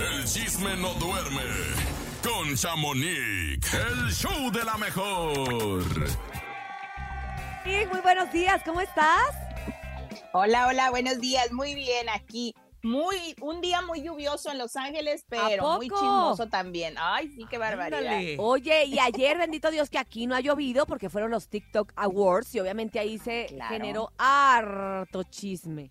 El chisme no duerme. Con Chamonix, el show de la mejor. Sí, muy buenos días, ¿cómo estás? Hola, hola, buenos días. Muy bien aquí. Muy, un día muy lluvioso en Los Ángeles, pero muy chismoso también. Ay, sí, qué barbaridad. Ándale. Oye, y ayer, bendito Dios, que aquí no ha llovido porque fueron los TikTok Awards y obviamente ahí se Claro. generó harto chisme.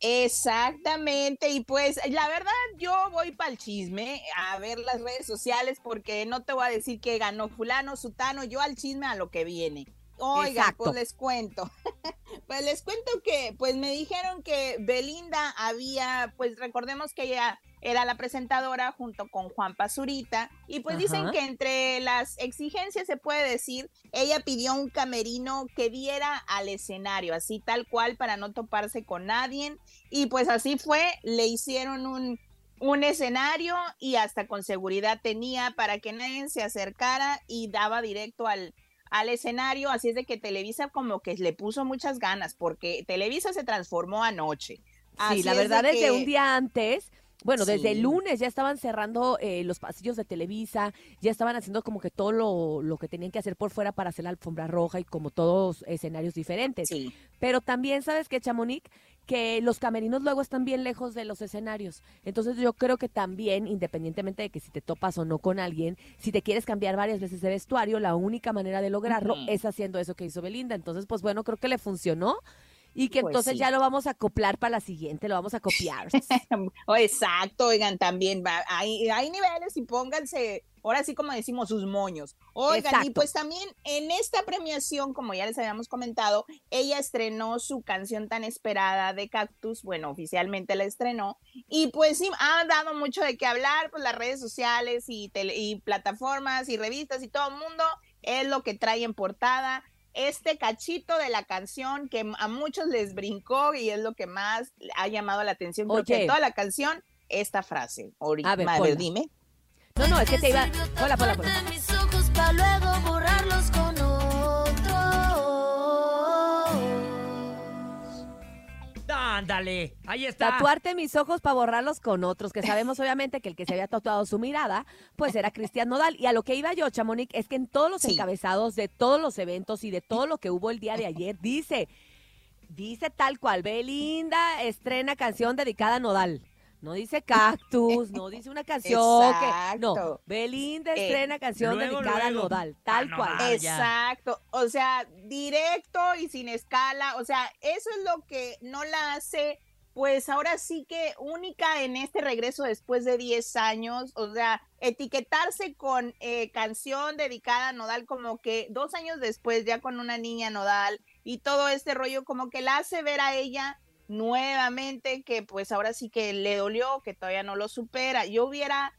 Exactamente, y pues la verdad yo voy para el chisme a ver las redes sociales porque no te voy a decir que ganó fulano, sutano, yo al chisme a lo que viene. Oiga, Exacto. pues les cuento. pues les cuento que pues me dijeron que Belinda había, pues recordemos que ella era la presentadora junto con Juan Pazurita y pues dicen que entre las exigencias se puede decir, ella pidió un camerino que diera al escenario, así tal cual para no toparse con nadie y pues así fue, le hicieron un, un escenario y hasta con seguridad tenía para que nadie se acercara y daba directo al, al escenario, así es de que Televisa como que le puso muchas ganas porque Televisa se transformó anoche. Sí, Así la es de verdad desde que- un día antes, bueno, desde el lunes ya estaban cerrando eh, los pasillos de Televisa, ya estaban haciendo como que todo lo, lo que tenían que hacer por fuera para hacer la alfombra roja y como todos escenarios diferentes. Sí, Pero también, ¿sabes qué, Chamonix? Que los camerinos luego están bien lejos de los escenarios. Entonces yo creo que también, independientemente de que si te topas o no con alguien, si te quieres cambiar varias veces de vestuario, la única manera de lograrlo es haciendo eso que hizo Belinda. Entonces, pues bueno, creo que le funcionó. Y que Pues entonces sí. ya lo vamos a acoplar para la siguiente, lo vamos a copiar. Oh, exacto, oigan, también va, hay, hay niveles y pónganse, ahora sí como decimos, sus moños. Oigan, y Exacto. pues también en esta premiación, como ya les habíamos comentado, ella estrenó su canción tan esperada de Cactus, bueno, oficialmente la estrenó, y pues sí, ha dado mucho de qué hablar, pues las redes sociales y, tele- y plataformas y revistas y todo el mundo es lo que trae en portada. Este cachito de la canción que a muchos les brincó y es lo que más ha llamado la atención. Creo que Oye. toda la canción, esta frase. Ori- A ver, ponla. dime. No, no, es que te iba. Hola, hola, hola. de mis ojos para luego borrarlos con Ándale, ahí está. Tatuarte mis ojos para borrarlos con otros, que sabemos obviamente que el que se había tatuado su mirada, pues era Cristian Nodal. Y a lo que iba yo, Chamonix, es que en todos los Sí. encabezados de todos los eventos y de todo lo que hubo el día de ayer, dice, dice tal cual, Belinda estrena canción dedicada a Nodal. No dice cactus, no dice una canción que. No. Belinda Eh, estrena canción luego, dedicada a Nodal, a tal Nodal. cual. Ah, ya. Exacto, o sea, directo y sin escala, o sea, eso es lo que no la hace, pues ahora sí que única en este regreso después de 10 años, o sea, etiquetarse con eh, canción dedicada a Nodal como que dos años después ya con una niña Nodal y todo este rollo como que la hace ver a ella nuevamente que pues ahora sí que le dolió, que todavía no lo supera. Yo hubiera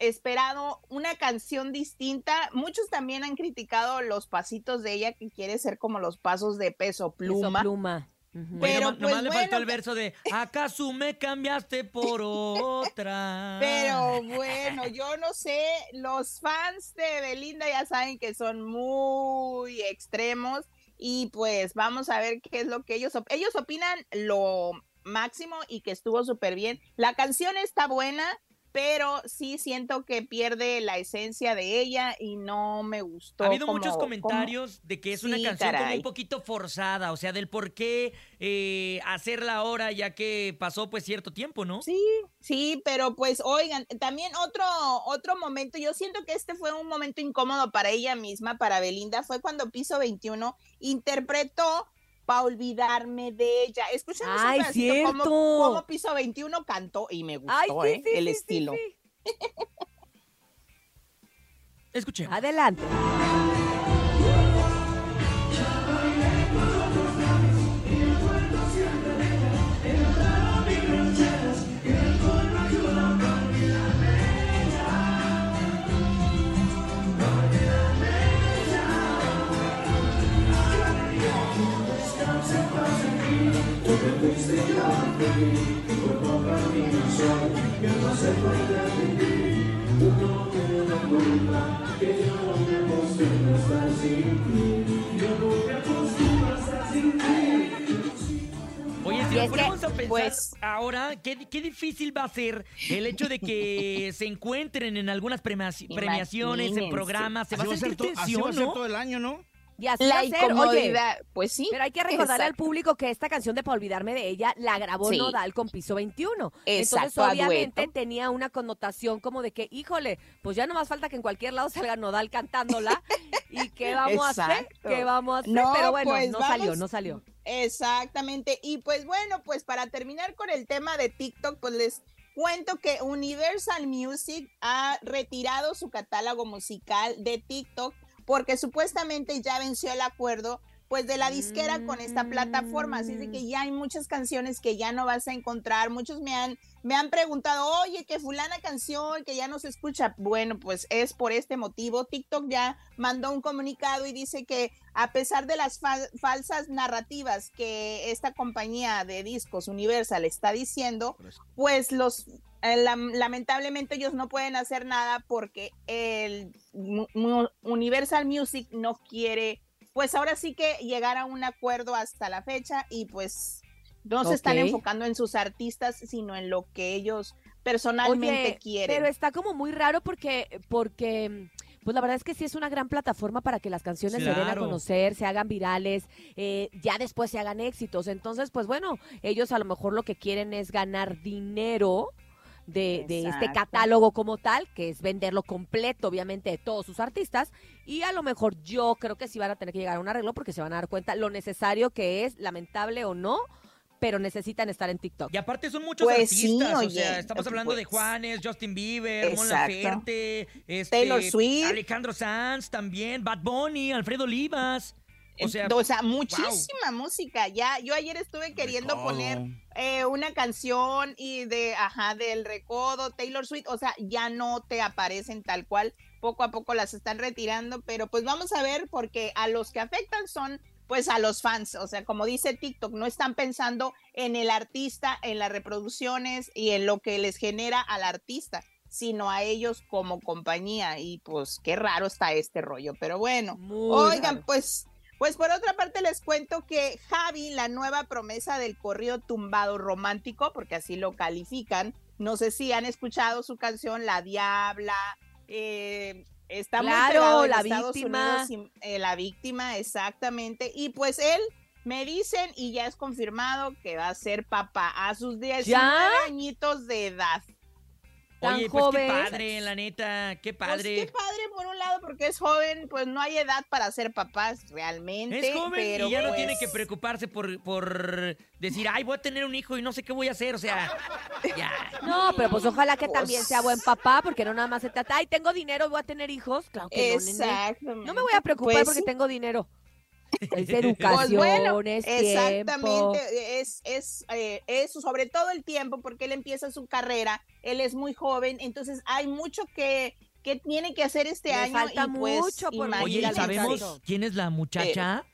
esperado una canción distinta. Muchos también han criticado los pasitos de ella que quiere ser como los pasos de peso Eso, pluma. pluma. Ujú. Oye, pero, nomás, nomás pues, le faltó el verso de ¿Acaso me cambiaste por otra? Pero bueno, yo no sé, los fans de Belinda ya saben que son muy extremos y pues vamos a ver qué es lo que ellos op- ellos opinan lo máximo y que estuvo súper bien. La canción está buena, pero sí siento que pierde la esencia de ella y no me gustó. Ha habido como- muchos como- comentarios de que es una canción como un poquito forzada, o sea, del por qué eh, hacerla ahora ya que pasó pues cierto tiempo, ¿no? Sí, sí, pero pues oigan, también otro otro momento, yo siento que este fue un momento incómodo para ella misma, para Belinda, fue cuando Piso 21 interpretó para olvidarme de ella. Escuchemos un Ay, pedacito cómo, cierto. cómo Piso 21 cantó y me gustó Ay, sí, ¿eh? sí, el sí, sí, estilo. sí. Escuchemos. Adelante. Oye, si nos ponemos a pensar pues... ahora, ¿qué, qué difícil va a ser el hecho de que se encuentren en algunas premiaciones, en programas, se va a sentir tensión, va a todo el año, ¿no? Y así La oye. pues sí. Pero hay que recordarle al exacto. público que esta canción de Pa' olvidarme de ella la grabó Sí. Nodal con Piso 21. Entonces, Exacto, a obviamente, tenía una connotación como de que, híjole, pues ya no más falta que en cualquier lado salga Nodal cantándola. ¿Y qué vamos a hacer? ¿Qué vamos a hacer? No, Pero bueno, pues no salió, no salió. Exactamente. Y pues bueno, pues para terminar con el tema de TikTok, pues les cuento que Universal Music ha retirado su catálogo musical de TikTok porque supuestamente ya venció el acuerdo pues de la disquera con esta plataforma, así de que ya hay muchas canciones que ya no vas a encontrar, muchos me han me han preguntado, "Oye, que fulana canción que ya no se escucha." Bueno, pues es por este motivo. TikTok ya mandó un comunicado y dice que a pesar de las fal- falsas narrativas que esta compañía de discos Universal está diciendo, pues los eh, lam- lamentablemente ellos no pueden hacer nada porque el Universal Music no quiere, pues ahora sí que llegar a un acuerdo hasta la fecha y pues no se están enfocando en sus artistas, sino en lo que ellos personalmente Oye, quieren. Pero está como muy raro porque, porque, pues la verdad es que sí es una gran plataforma para que las canciones se den a conocer, se hagan virales, eh, ya después se hagan éxitos. Entonces, pues bueno, ellos a lo mejor lo que quieren es ganar dinero. De, de este catálogo como tal, que es venderlo completo, obviamente, de todos sus artistas. Y a lo mejor yo creo que sí van a tener que llegar a un arreglo porque se van a dar cuenta lo necesario que es, lamentable o no, pero necesitan estar en TikTok. Y aparte son muchos Pues sí, artistas, o oye, sea, estamos hablando de. Juanes, Justin Bieber, Mon. Laferte, este, Taylor Swift. Alejandro Sanz también, Bad Bunny, Alfredo Olivas. O sea, o sea, muchísima música. Ya, yo ayer estuve queriendo Recodo. poner eh, una canción y de, ajá, del recodo, Taylor Swift, o sea, ya no te aparecen tal cual. Poco a poco las están retirando, pero pues vamos a ver porque a los que afectan son pues a los fans, o sea, como dice TikTok, no están pensando en el artista, en las reproducciones y en lo que les genera al artista, sino a ellos como compañía y pues qué raro está este rollo, pero bueno. Muy Oigan, raro. pues, pues por otra parte les cuento que Javi, la nueva promesa del corrido tumbado romántico, porque así lo califican, no sé si han escuchado su canción La Diabla, eh, está muy Claro, en La Estados Víctima. Unidos, y, eh, la víctima, exactamente, y pues él me dicen y ya es confirmado que va a ser papá a sus 19 añitos de edad. Tan oye, pues joven. qué padre, la neta, qué Pues padre. qué padre por un lado porque es joven, pues no hay edad para ser papás realmente. Es joven pero y ya no pues, tiene que preocuparse por, por decir, ay, voy a tener un hijo y no sé qué voy a hacer. O sea, ya. No, pero pues ojalá que Pues- también sea buen papá, porque no nada más se trata, ay, tengo dinero, voy a tener hijos. Claro que no, nene. Exactamente. No me voy a preocupar Pues porque sí. tengo dinero. Es Pues educación, bueno, es exactamente, es, es eh, eso, sobre todo el tiempo, porque él empieza su carrera, él es muy joven, entonces hay mucho que, que tiene que hacer este Le año. falta y pues, mucho por Oye, Oye, ¿y la ¿sabemos quién es la muchacha?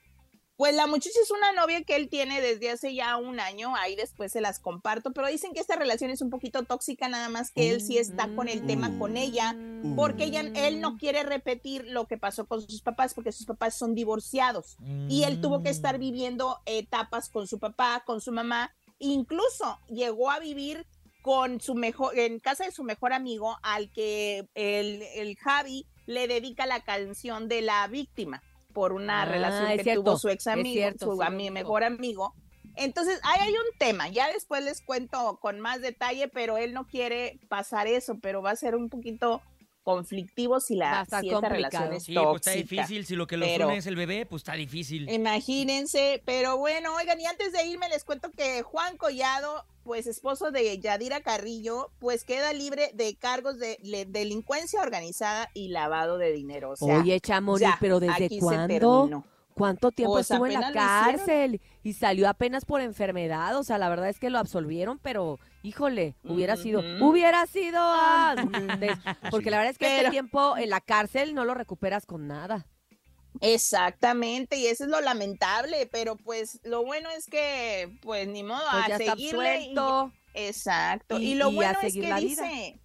Pues la muchacha es una novia que él tiene desde hace ya un año, ahí después se las comparto, pero dicen que esta relación es un poquito tóxica, nada más que él sí está con el tema con ella, porque ella, él no quiere repetir lo que pasó con sus papás, porque sus papás son divorciados. Y él tuvo que estar Mm. viviendo etapas con su papá, con su mamá, incluso llegó a vivir con su mejor, en casa de su mejor amigo, al que el, el Javi le dedica la canción de la víctima por una Ah, relación es que cierto, tuvo su ex amigo, cierto, su mejor amigo. Entonces, ahí hay un tema, ya después les cuento con más detalle, pero él no quiere pasar eso, pero va a ser un poquito conflictivo si la si esta relación es Sí, pues está tóxica. difícil. Si lo que los pero- une es el bebé, pues está difícil. Imagínense, pero bueno, oigan, y antes de irme les cuento que Juan Collado, pues esposo de Yadira Carrillo, pues queda libre de cargos de delincuencia organizada y lavado de dinero. O sea, Oye, Chamonix, ya, pero ¿desde cuándo? ¿Cuánto tiempo Pues estuvo en la cárcel? Y salió apenas por enfermedad. O sea, la verdad es que lo absolvieron, pero híjole, hubiera sido, hubiera sido antes. Porque la verdad es que este Pero- tiempo en la cárcel no lo recuperas con nada. Exactamente, y eso es lo lamentable, pero pues lo bueno es que, pues ni modo, Pues a seguirle. y- exacto, y, y- lo y bueno es que dice,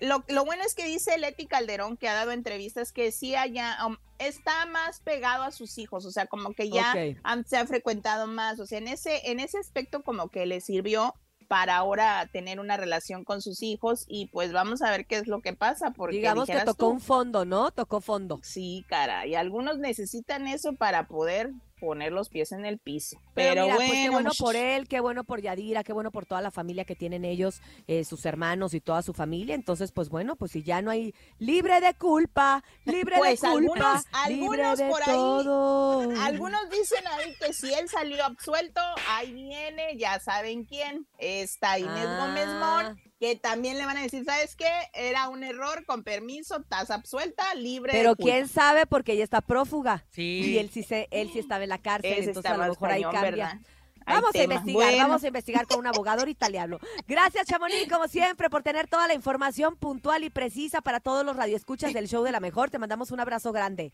lo, lo bueno es que dice Leti Calderón, que ha dado entrevistas, que sí haya, um, está más pegado a sus hijos, o sea, como que ya han- se ha frecuentado más, o sea, en ese, en ese aspecto como que le sirvió para ahora tener una relación con sus hijos y pues vamos a ver qué es lo que pasa, porque Digamos que tocó tú, un fondo, ¿no? Tocó fondo. Sí, cara, y algunos necesitan eso para poder poner los pies en el piso. Pero, Pero, mira, bueno, pues qué bueno por él, qué bueno por Yadira, qué bueno por toda la familia que tienen ellos, eh, sus hermanos y toda su familia. Entonces, pues bueno, pues si ya no hay libre de culpa, libre Pues de culpa, algunos- libre algunos de por ahí- todo. Algunos dicen ahí que si él salió absuelto, ahí viene, ya saben quién, está Inés Gómez Ah. Mon, que también le van a decir, ¿sabes qué? Era un error, con permiso, estás absuelta, libre Pero culpa". quién sabe porque ella está prófuga. Sí. Y él sí se, él sí estaba en la cárcel, Ese entonces a lo mejor ahí cambia. ¿verdad? Hay Vamos a investigar, Bueno, vamos a investigar con un abogado, ahorita le hablo. Gracias, Chamonix, como siempre, por tener toda la información puntual y precisa para todos los radioescuchas del show de la mejor. Te mandamos un abrazo grande.